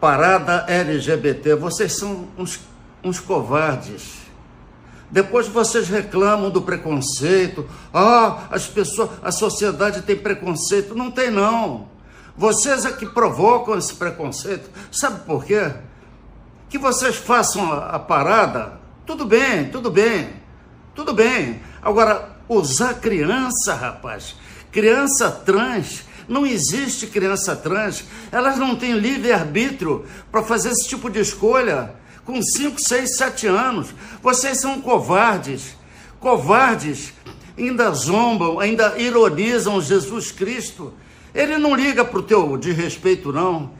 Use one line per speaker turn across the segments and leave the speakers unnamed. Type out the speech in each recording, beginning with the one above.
parada LGBT, vocês são uns, uns covardes. Depois vocês reclamam do preconceito. Ah, as pessoas, a sociedade tem preconceito. Não tem não. Vocês é que provocam esse preconceito. Sabe por quê? Que vocês façam a, a parada. Tudo bem, tudo bem. Tudo bem. Agora, usar criança, rapaz. Criança trans não existe criança trans, elas não têm livre-arbítrio para fazer esse tipo de escolha com 5, 6, 7 anos. Vocês são covardes, covardes, ainda zombam, ainda ironizam Jesus Cristo. Ele não liga para o teu desrespeito, não.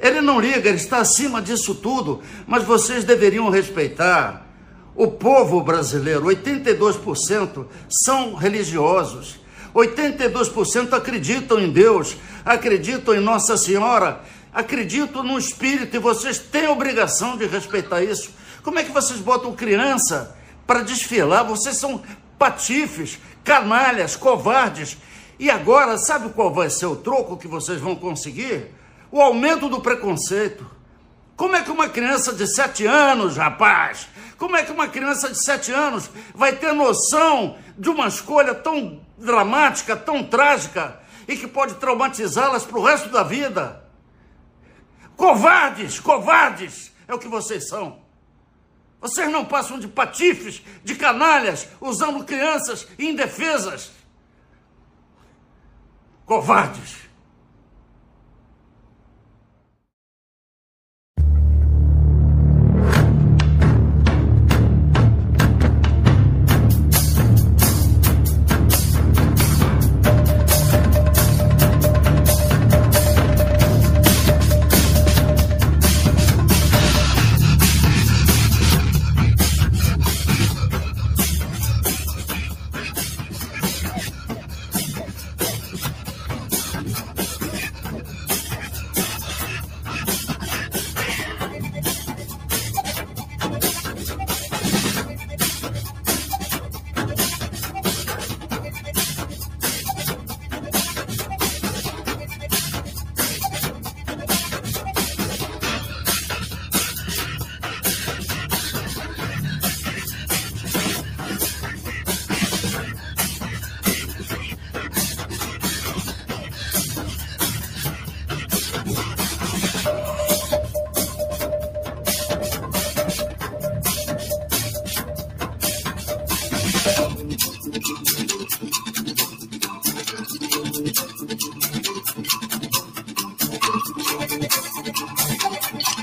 Ele não liga, ele está acima disso tudo, mas vocês deveriam respeitar. O povo brasileiro, 82% são religiosos. 82% acreditam em Deus, acreditam em Nossa Senhora, acreditam no Espírito e vocês têm a obrigação de respeitar isso. Como é que vocês botam criança para desfilar? Vocês são patifes, canalhas, covardes. E agora, sabe qual vai ser o troco que vocês vão conseguir? O aumento do preconceito. Como é que uma criança de 7 anos, rapaz, como é que uma criança de 7 anos vai ter noção de uma escolha tão dramática, tão trágica e que pode traumatizá-las para o resto da vida? Covardes, covardes é o que vocês são. Vocês não passam de patifes, de canalhas, usando crianças indefesas. Covardes. Thank you.